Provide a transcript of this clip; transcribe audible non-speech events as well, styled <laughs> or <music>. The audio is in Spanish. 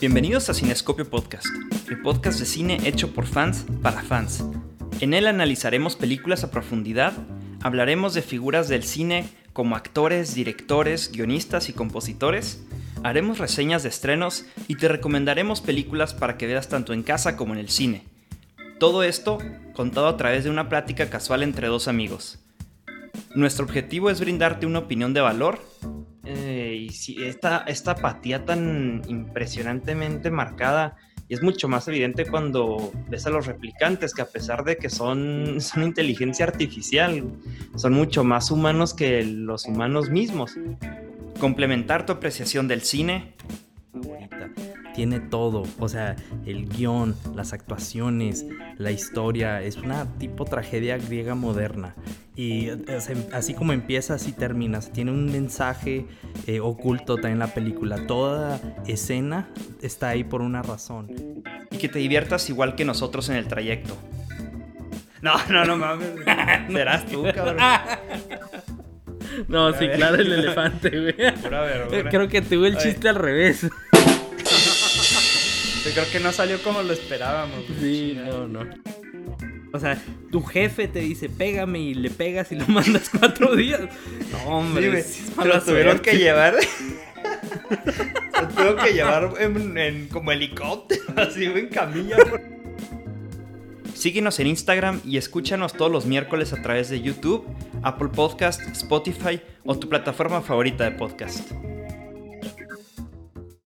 Bienvenidos a Cinescopio Podcast, el podcast de cine hecho por fans para fans. En él analizaremos películas a profundidad, hablaremos de figuras del cine como actores, directores, guionistas y compositores, haremos reseñas de estrenos y te recomendaremos películas para que veas tanto en casa como en el cine. Todo esto contado a través de una plática casual entre dos amigos. Nuestro objetivo es brindarte una opinión de valor eh, y si esta, esta apatía tan impresionantemente marcada y es mucho más evidente cuando ves a los replicantes que a pesar de que son, <laughs> son inteligencia artificial, son mucho más humanos que los humanos mismos. Complementar tu apreciación del cine tiene todo, o sea, el guion, las actuaciones, la historia, es una tipo tragedia griega moderna. Y así como empieza, así termina. Tiene un mensaje eh, oculto también en la película. Toda escena está ahí por una razón. Y que te diviertas igual que nosotros en el trayecto. No, no, no mames. <laughs> Serás tú, cabrón. No, sí, claro, el elefante, güey. Creo que tuve el chiste al revés. Yo creo que no salió como lo esperábamos. Sí, no, no. O sea, tu jefe te dice, pégame y le pegas y lo <laughs> mandas cuatro días. No, hombre. Sí, lo tuvieron que llevar. <laughs> lo tuvieron que llevar en, como helicóptero, <laughs> así en camilla. Síguenos en Instagram y escúchanos todos los miércoles a través de YouTube, Apple Podcast, Spotify o tu plataforma favorita de podcast.